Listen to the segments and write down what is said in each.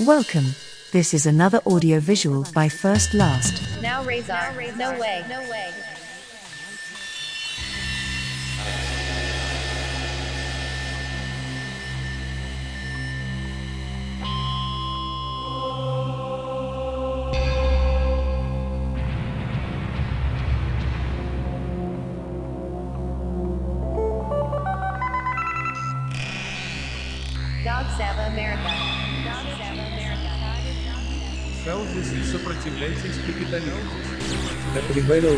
Welcome. This is another audio visual by First Last. Now Razor. No way. No way. Dog Sava America.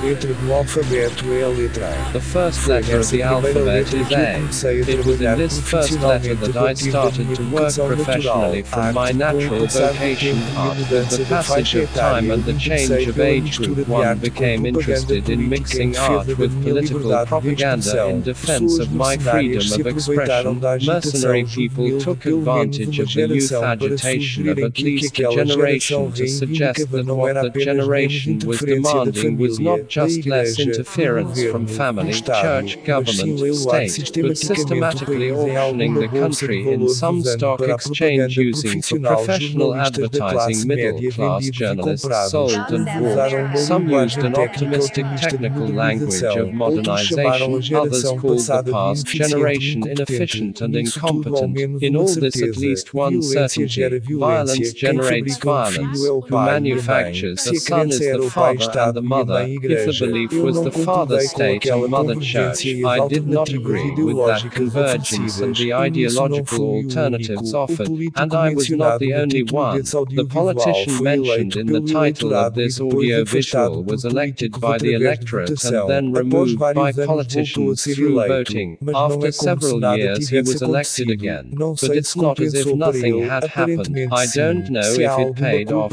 Letra do alfabeto é a letra A. The first letter of the alphabet is A. It was in this first letter that I started to work professionally from my natural vocation art. With the passage of time and the change of age group, one became interested in mixing art with political propaganda in defense of my freedom of expression. Mercenary people took advantage of the youth agitation of at least a generation to suggest that what the generation was demanding was not just less interference from family, church, government, state, but systematically auctioning the country in some stock exchange using for professional advertising middle class journalists sold and bought. Some used an optimistic technical language of modernization, others called the past generation inefficient and incompetent. In all this at least one certainty, violence generates violence. Who manufactures the son is the father and the mother. If the belief was the father state and mother church, I did not agree with that convergence and the ideological alternatives offered, and I was not the only one. The politician mentioned in the title of this audiovisual was elected by the electorate and then removed by politicians through voting. After several years he was elected again, but it's not as if nothing had happened. I don't know if it paid off.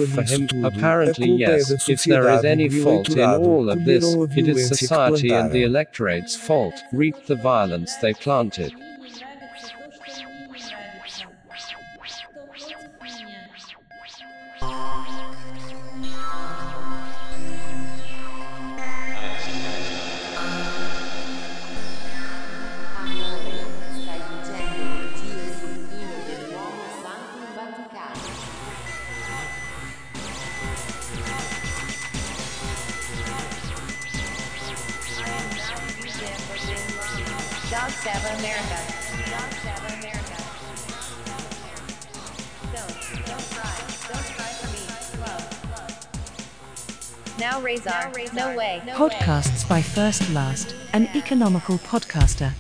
Apparently yes. If there is any fault in all of this, it is society and the electorate's fault. Reap the violence they planted. Dog Sava America. Dog Sava America. Don't. Don't cry. Don't cry for me. Love. Now Razor. No way. No way. Podcasts by First Last, an economical podcaster.